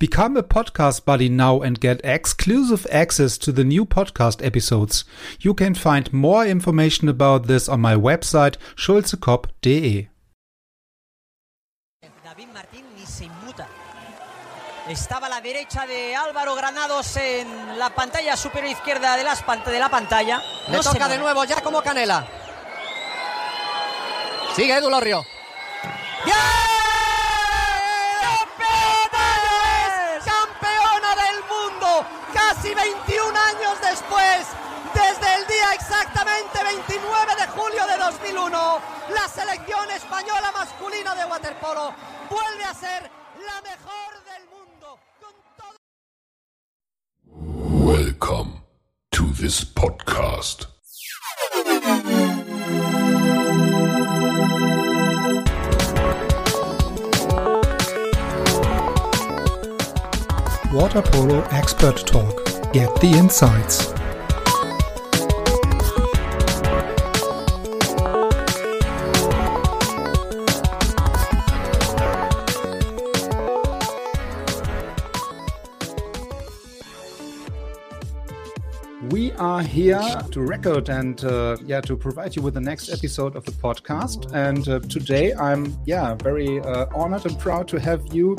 Become a podcast buddy now and get exclusive access to the new podcast episodes. You can find more information about this on my website schulzekop.de. David Martín ni se inmuta. Estaba a la derecha de Álvaro Granados en la pantalla superior izquierda de, las de la pantalla. Le No se toca de nuevo ya como Canela. Sigue Edu Lorrio. ¡Bien! Casi 21 años después, desde el día exactamente 29 de julio de 2001, la selección española masculina de waterpolo vuelve a ser la mejor del mundo. Con todo Welcome to this podcast. Water Polo Expert Talk. Get the insights. We are here to record and uh, yeah to provide you with the next episode of the podcast. And uh, today I'm yeah very uh, honored and proud to have you,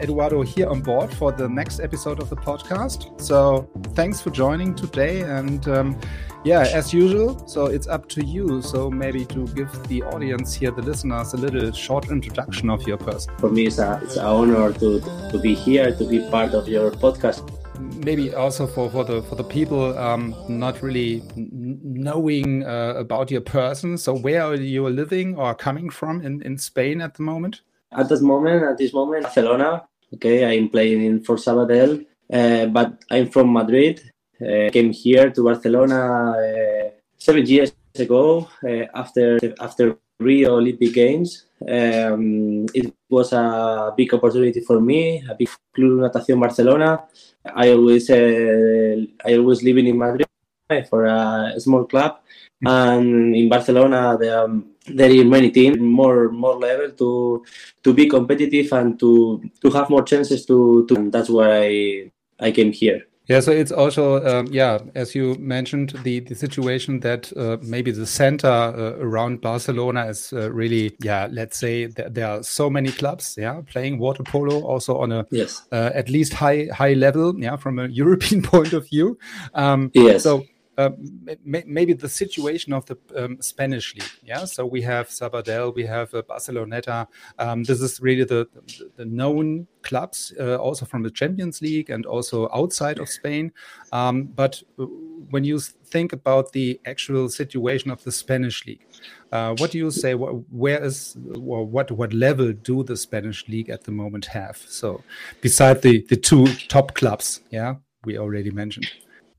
Eduardo, here on board for the next episode of the podcast. So thanks for joining today. And um, yeah, as usual, so it's up to you. So maybe to give the audience here, the listeners, a little short introduction of your person. for me it's a it's an honor to to be here to be part of your podcast maybe also for, for the for the people um, not really knowing uh, about your person. So where are you living or coming from in, in Spain at the moment? at this moment at this moment barcelona okay i'm playing in for sabadell uh, but i'm from madrid uh, came here to barcelona uh, seven years ago uh, after after rio olympic games. Um, it was a big opportunity for me a big club natación barcelona. I always uh, i always living in madrid for a small club. And in barcelona there are, there are many teams more more level to to be competitive and to to have more chances to to. And that's why I I came here. Yeah, so it's also um, yeah, as you mentioned, the the situation that uh, maybe the center uh, around Barcelona is uh, really yeah, let's say th- there are so many clubs yeah playing water polo also on a Yes. uh, at least high high level yeah from a European point of view. Um, Yes. So uh, maybe the situation of the um, Spanish league. Yeah. So we have Sabadell, we have uh, Barceloneta. Um, this is really the, the, the known clubs, uh, also from the Champions League and also outside of Spain. Um, but uh, when you think about the actual situation of the Spanish league, uh, what do you say? Where is or what what level do the Spanish league at the moment have? So, beside the the two top clubs, yeah, we already mentioned.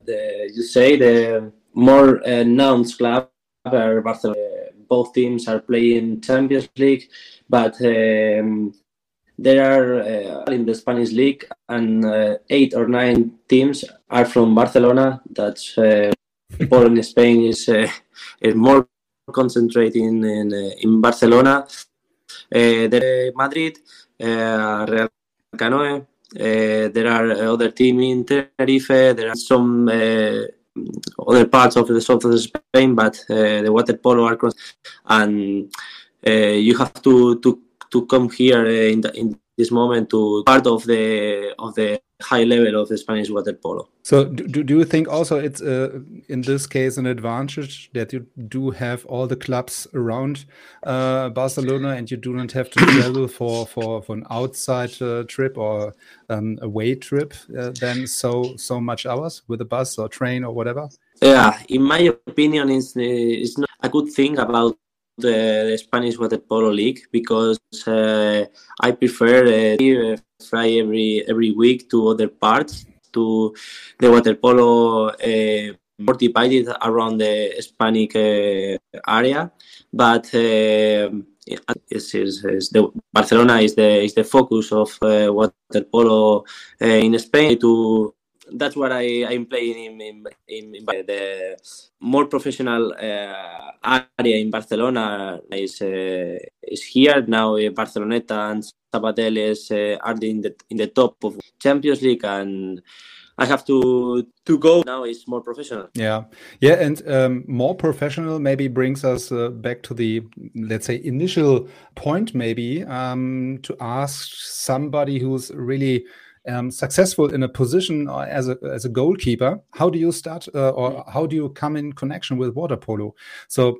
The, you say the more uh, known club are Barcelona. Both teams are playing Champions League, but um, there are uh, in the Spanish league and uh, eight or nine teams are from Barcelona. That's uh, football in Spain is uh, is more concentrating in uh, in Barcelona. Uh, Madrid, uh, Real Canoe. Uh, there are other team in Tenerife. There are some uh, other parts of the south of Spain, but the water polo are close. and you have to to to come here in the, in this moment to part of the of the high level of the Spanish water polo. So, do, do you think also it's uh, in this case an advantage that you do have all the clubs around uh, Barcelona and you do not have to travel for for, for an outside uh, trip or um, away trip uh, then so so much hours with a bus or train or whatever? Yeah, in my opinion, it's, uh, it's not a good thing about the, the Spanish water polo league because uh, I prefer uh, fly every every week to other parts to the water polo uh, divided around the Hispanic uh, area, but. Uh, is, is, is the Barcelona is the is the focus of uh, water polo uh, in Spain to that's what I I'm playing in in, in, the more professional uh, area in Barcelona is uh, is here now. Uh, Barceloneta and Sabadell is uh, are in the in the top of Champions League and. I have to to go now. It's more professional. Yeah, yeah, and um, more professional maybe brings us uh, back to the let's say initial point, maybe um, to ask somebody who's really um, successful in a position uh, as a as a goalkeeper, how do you start uh, or how do you come in connection with water polo? So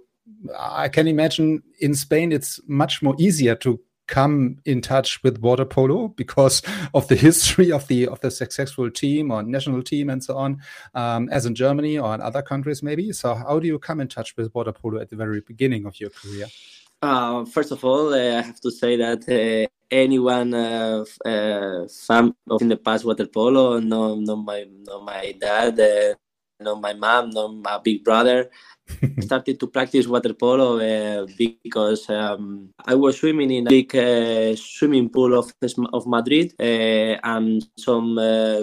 I can imagine in Spain it's much more easier to come in touch with water polo because of the history of the of the successful team or national team and so on um, as in germany or in other countries maybe. So how do you come in touch with water polo at the very beginning of your career uh, first of all, uh, I have to say that uh, anyone uh, uh, fan of in the past water polo, no, no my, no my dad, uh, no my mom, no my big brother, started to practice water polo because um, I was swimming in a big swimming pool of of Madrid, and some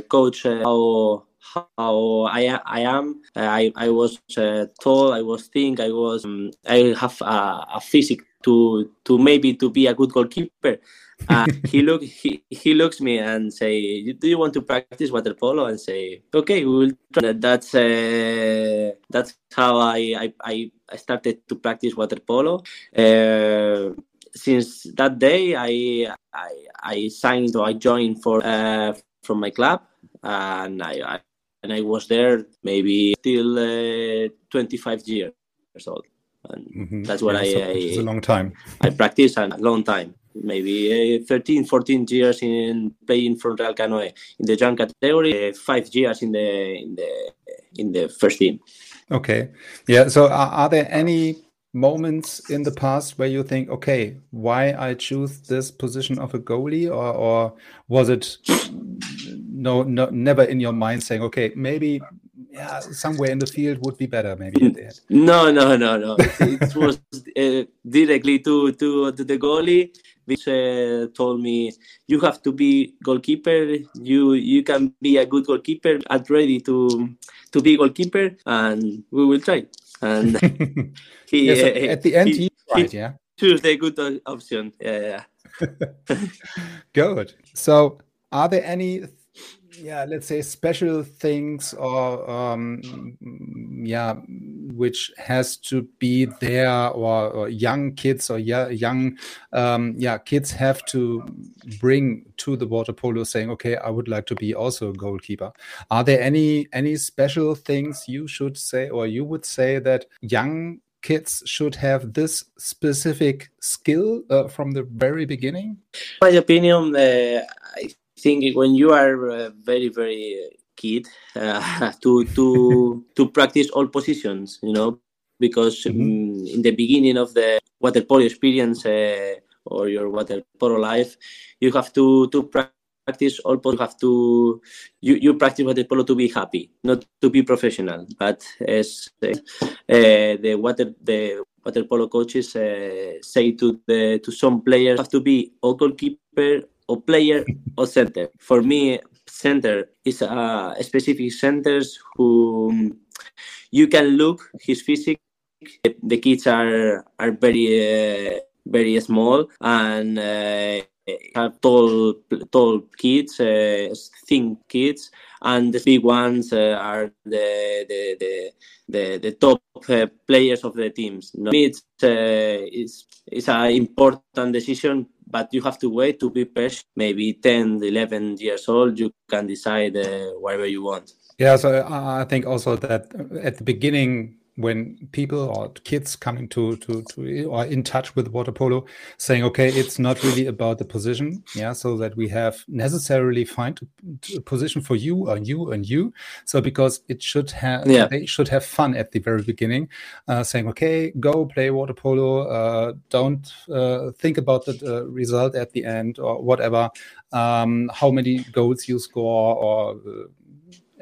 coach how how I I am. I I was uh, tall. I was thin. I was. Um, I have a, a physique to to maybe to be a good goalkeeper. Uh, he look he, he looks me and say, "Do you want to practice water polo?" And say, "Okay, we will." Try. That's uh, that's how I, I I started to practice water polo. Uh, since that day, I I, I signed or I joined for uh, from my club, and I, I and I was there maybe till uh, 25 years old. And mm-hmm. that's what yeah, I, I. It's a long time. I practiced a long time, maybe uh, 13, 14 years in playing for Real Canoe in the young category, uh, five years in the in the in the first team. Okay, yeah. So, are, are there any moments in the past where you think, okay, why I choose this position of a goalie, or or was it no, no never in your mind saying, okay, maybe yeah, somewhere in the field would be better, maybe. No, no, no, no. it was uh, directly to to to the goalie, which uh, told me you have to be goalkeeper. You you can be a good goalkeeper. I'm ready to to be goalkeeper, and we will try and he, yeah, so at the end he, he tried, yeah. Choose the good option. Yeah, yeah. good. So, are there any, yeah, let's say special things or, um, yeah, which has to be there, or, or young kids or yeah, young, um, yeah, kids have to bring to the water polo, saying, okay, I would like to be also a goalkeeper. Are there any any special things you should say, or you would say that young kids should have this specific skill uh, from the very beginning? My opinion, uh, I think when you are uh, very very kid uh, to to to practice all positions, you know, because mm -hmm. in the beginning of the water polo experience uh, or your water polo life, you have to to practice all. You have to you, you practice water polo to be happy, not to be professional. But as uh, the water the water polo coaches uh, say to the to some players have to be or goalkeeper or player or center. For me, center is a specific centers who you can look his physique. The kids are are very uh, very small and uh, have tall tall kids, uh, thin kids, and the big ones uh, are the the the the, the top uh, players of the teams. No, it's it's it's an important decision, but you have to wait to be patient. Maybe 10, 11 years old, you can decide whatever you want. Yeah, so I think also that at the beginning when people or kids coming to to to or in touch with water polo saying okay it's not really about the position yeah so that we have necessarily find a position for you and you and you so because it should have yeah. they should have fun at the very beginning uh, saying okay go play water polo uh, don't uh, think about the uh, result at the end or whatever um, how many goals you score or uh,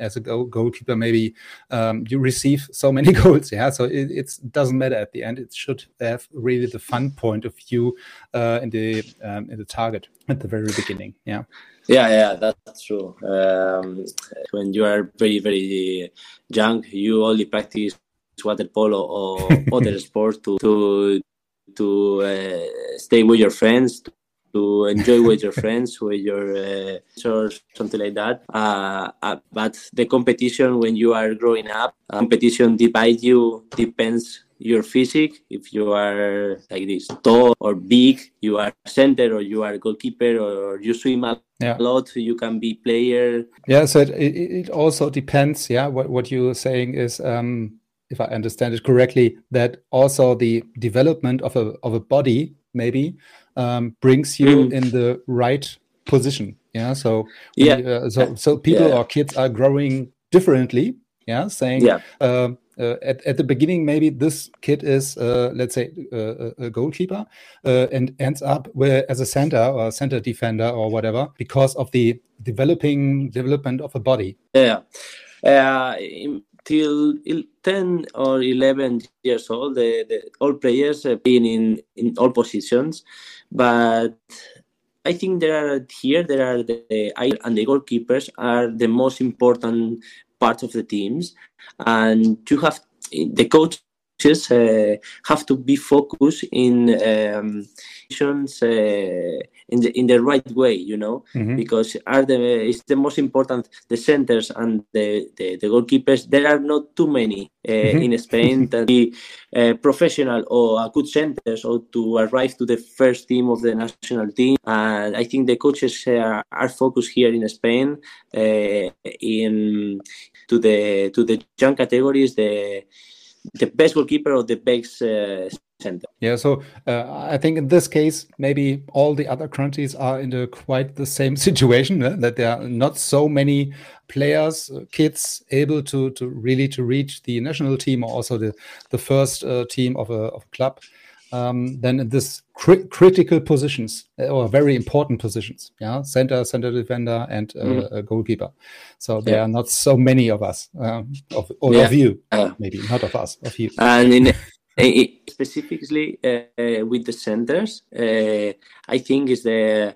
as a goal, goalkeeper, maybe um, you receive so many goals. Yeah, so it it's, doesn't matter at the end. It should have really the fun point of view uh, in the um, in the target at the very beginning. Yeah. Yeah, yeah, that's true. Um, when you are very, very young, you only practice water polo or other sports to to to uh, stay with your friends, to enjoy with your friends, with your uh, or something like that. Uh, uh, but the competition when you are growing up, competition divide you depends your physique. If you are like this tall or big, you are center or you are goalkeeper or you swim a yeah. lot, you can be player. Yeah, so it, it also depends. Yeah, what what you're saying is. Um, if I understand it correctly, that also the development of a of a body maybe um, brings you mm. in the right position. Yeah. So yeah. uh, so so people yeah. or kids are growing differently. Yeah. Saying yeah. Uh, uh, at, at the beginning, maybe this kid is, uh, let's say, uh, a goalkeeper uh, and ends up with, as a center or center defender or whatever because of the developing development of a body. Yeah. Uh, till 10 or 11 years old, the, the, all players have been in, in all positions. But I think there are here, there are the, and the goalkeepers are the most important part of the teams. And you have the coaches uh, have to be focused in um, uh, in the in the right way, you know, mm-hmm. because are the it's the most important the centers and the, the, the goalkeepers. There are not too many uh, mm-hmm. in Spain that be uh, professional or a good centers or to arrive to the first team of the national team. And I think the coaches are, are focused here in Spain uh, in to the to the young categories the the best goalkeeper or the best uh, center. Yeah, so uh, I think in this case, maybe all the other countries are in a quite the same situation eh? that there are not so many players, uh, kids able to to really to reach the national team or also the the first uh, team of a, of a club. Um, then in this cri critical positions uh, or very important positions, yeah, center, center defender, and uh, mm -hmm. goalkeeper. So there yeah. are not so many of us, um, of, or yeah. of you, uh, maybe not of us, of you. And in specifically uh, with the centers, uh, I think is the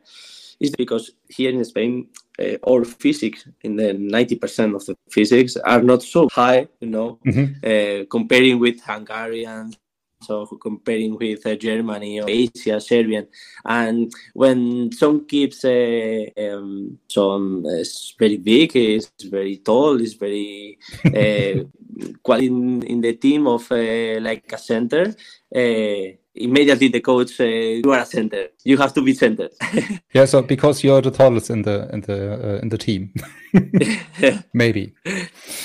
is because here in Spain, uh, all physics in the 90% of the physics are not so high, you know, mm-hmm. uh, comparing with Hungarians so comparing with uh, Germany or Asia, Serbian, and when some keeps uh, um, some uh, very big, is very tall, is very uh, in, in the team of uh, like a center. Uh, immediately the coach uh, you are a center. You have to be center. Yeah so because you're the tallest in the in the uh, in the team. Maybe.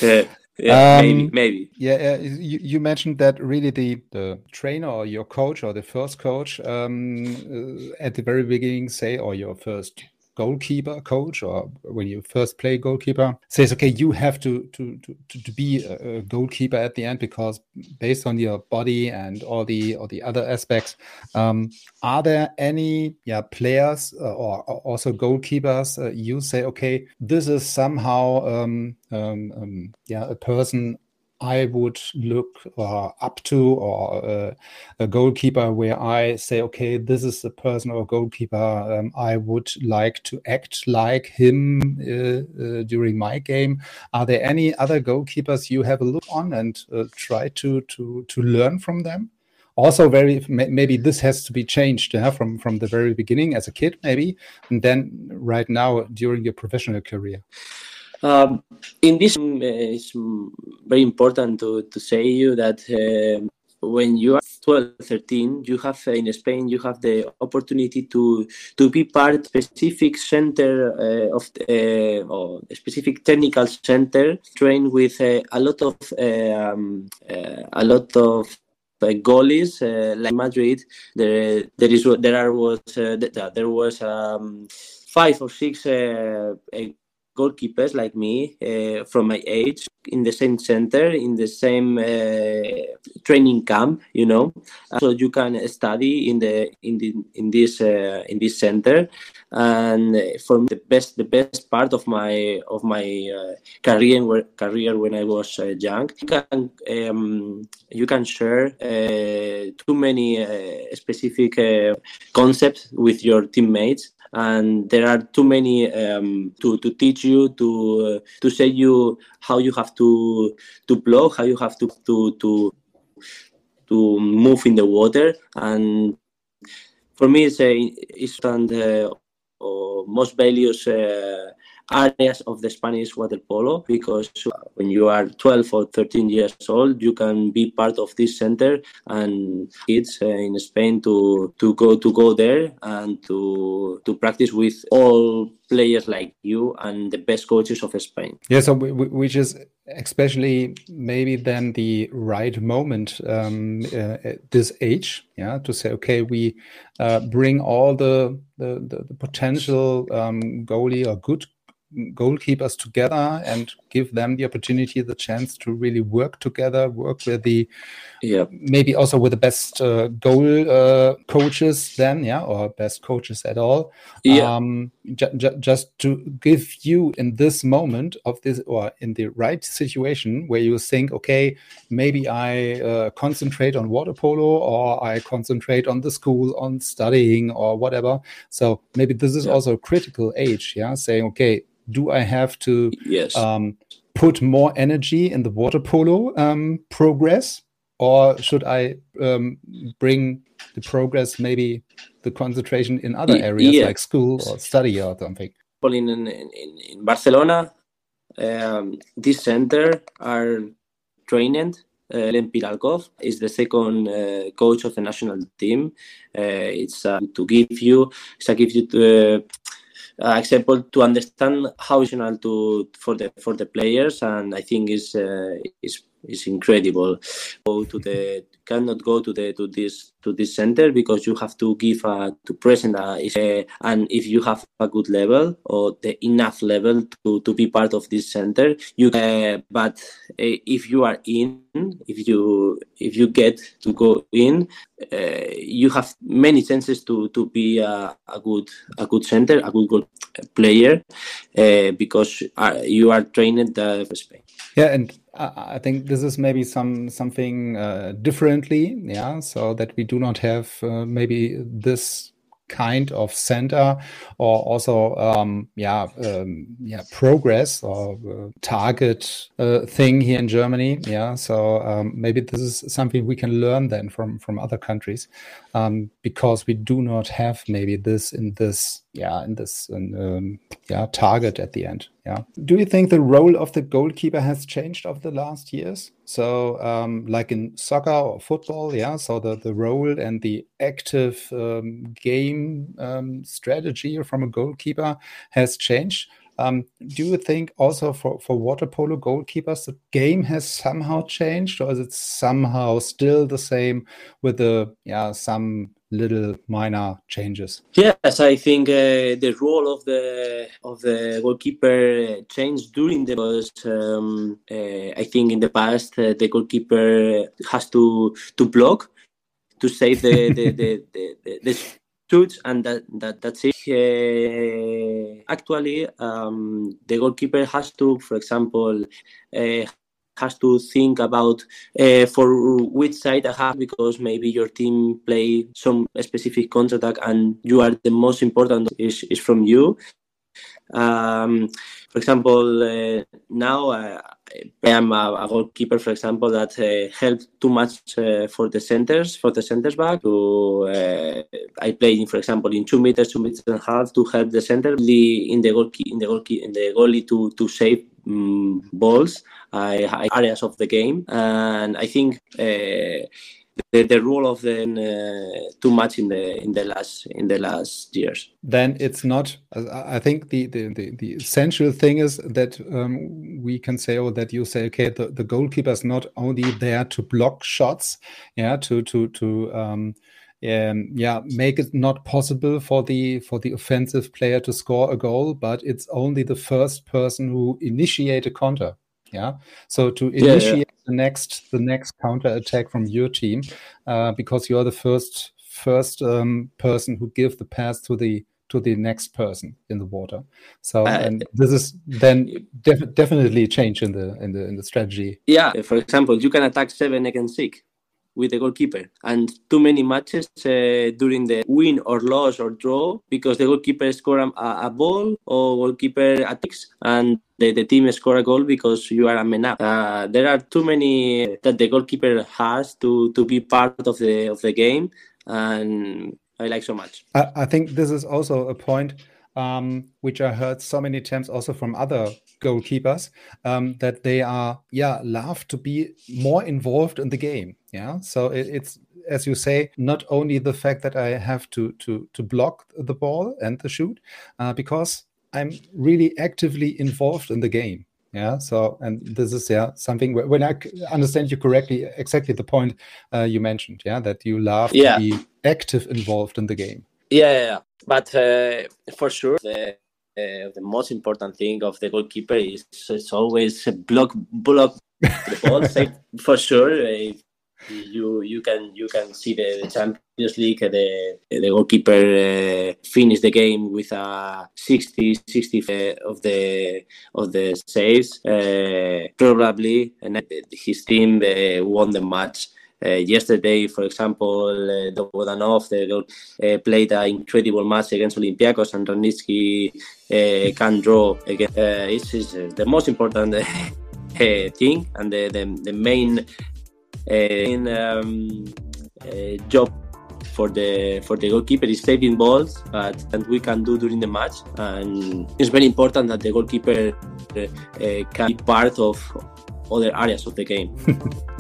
Yeah yeah, um, maybe, maybe. Yeah, uh, you, you, mentioned that really the, the trainer or your coach or the first coach um, uh, at the very beginning say, or your first goalkeeper coach or when you first play goalkeeper says okay you have to to to, to be a goalkeeper at the end because based on your body and all the all the other aspects um, are there any yeah players uh, or, or, also goalkeepers uh, you say okay this is somehow um, um, um yeah a person I would look uh, up to or uh, a goalkeeper where I say, okay, this is the person or goalkeeper um, I would like to act like him uh, uh during my game. Are there any other goalkeepers you have a look on and uh, try to to to learn from them? Also, very maybe this has to be changed yeah, from from the very beginning as a kid, maybe, and then right now during your professional career. Um, in this, uh, it's very important to, to say you that uh, when you are 12, 13, you have uh, in Spain, you have the opportunity to to be part specific center uh, of uh, or a specific technical center, trained with uh, a lot of um, a lot of uh, goalies uh, like Madrid. There, there is there are was uh, there was um, five or six goalkeepers like me uh, from my age in the same center, in the same uh, training camp, you know. So you can study in the in the in this uh, in this center, and for the best the best part of my of my uh, career career when I was uh, young, you can um, you can share uh, too many specific concepts with your teammates and there are too many um, to, to teach you to uh, to say you how you have to to blow how you have to to to to move in the water. And for me it's a it's uh, most values uh, areas of the Spanish water polo because when you are 12 or 13 years old, you can be part of this center and kids uh, in Spain to to go to go there and to to practice with all players like you and the best coaches of Spain. Yeah, so which is especially maybe then the right moment um, uh, at this age, yeah, to say, okay, we uh, bring all the the, the, the potential um, goalie or good goalkeepers together and give them the opportunity, the chance to really work together, work with the, yeah, maybe also with the best uh, goal uh, coaches then, yeah, or best coaches at all. Yeah. Um, ju ju just to give you in this moment of this or in the right situation where you think, okay, maybe I uh, concentrate on water polo or I concentrate on the school, on studying or whatever. So maybe this is yeah. also a critical age, yeah, saying, okay, do I have to yes. um, put more energy in the water polo um, progress, or should I um, bring the progress, maybe the concentration in other areas yes. like school or study or something? In in, in Barcelona, um, this center are trained uh, Len Piralkov is the second uh, coach of the national team. Uh, it's uh, to give you, it's to give you to, uh, example to understand how it's to for the for the players and i think is uh, is is incredible. Go to the cannot go to the to this to this center because you have to give a to present a, a and if you have a good level or the enough level to to be part of this center you uh, but uh, if you are in if you if you get to go in uh, you have many chances to to be a, a good a good center a good, good player uh, because uh, you are trained uh, for Spain yeah and I think this is maybe some something uh, differently, yeah. So that we do not have uh, maybe this kind of center or also um, yeah um, yeah progress or uh, target uh, thing here in Germany yeah so um, maybe this is something we can learn then from from other countries um, because we do not have maybe this in this yeah in this um, yeah target at the end yeah do you think the role of the goalkeeper has changed over the last years? So um, like in soccer or football yeah so the the role and the active um, game um, strategy from a goalkeeper has changed. Um, do you think also for, for water polo goalkeepers, the game has somehow changed, or is it somehow still the same with the yeah some little minor changes? Yes, I think uh, the role of the of the goalkeeper changed during the because um, uh, I think in the past uh, the goalkeeper has to to block to save the the, the, the, the, the shoots and that, that that's it. Uh, actually, um, the goalkeeper has to, for example, uh, has to think about uh, for which side I have because maybe your team play some specific counter attack and you are the most important is, is from you. Um, for example, uh, now uh, I am a, a, goalkeeper, for example, that uh, too much uh, for the centers, for the centers back. To uh, I played, in, for example, in two meters, two meters and a half to help the center in the goal, in the goal, in the goalie to to save um, balls, areas of the game, and I think uh, the, the role of them uh, too much in the in the last in the last years. Then it's not. I think the the, the, the essential thing is that um, we can say, oh, that you say, okay, the, the goalkeeper is not only there to block shots, yeah, to to to um, um, yeah make it not possible for the for the offensive player to score a goal but it's only the first person who initiate a counter yeah? So to initiate yeah, yeah. the next the next counter attack from your team uh, because you're the first first um, person who give the pass to the to the next person in the water. So uh, and this is then def- definitely a change in the in the in the strategy. Yeah for example you can attack seven against six with the goalkeeper. And too many matches uh, during the win or loss or draw because the goalkeeper score a, a ball or goalkeeper attacks and the, the team score a goal because you are a man up. Uh, there are too many that the goalkeeper has to, to be part of the of the game, and I like so much. I, I think this is also a point um, which I heard so many times also from other goalkeepers um, that they are yeah love to be more involved in the game yeah so it, it's as you say not only the fact that i have to to to block the ball and the shoot uh, because i'm really actively involved in the game yeah so and this is yeah something where, when i understand you correctly exactly the point uh, you mentioned yeah that you love yeah. to be active involved in the game yeah, yeah, yeah. but uh, for sure the uh, the most important thing of the goalkeeper is it's always block block the ball for sure. Uh, you you can you can see the, Champions League the the goalkeeper uh, finish the game with a 60 60 of the of the saves uh, probably and his team uh, won the match uh, yesterday, for example, uh, Dobodanov uh, played an incredible match against Olympiacos, and Rangnicky uh, can draw again. Uh, it's, it's uh, the most important uh, thing and the, the, the main in, um, job for the for the goalkeeper is saving balls, but that we can do during the match. And it's very important that the goalkeeper uh, uh, can be part of other areas of the game.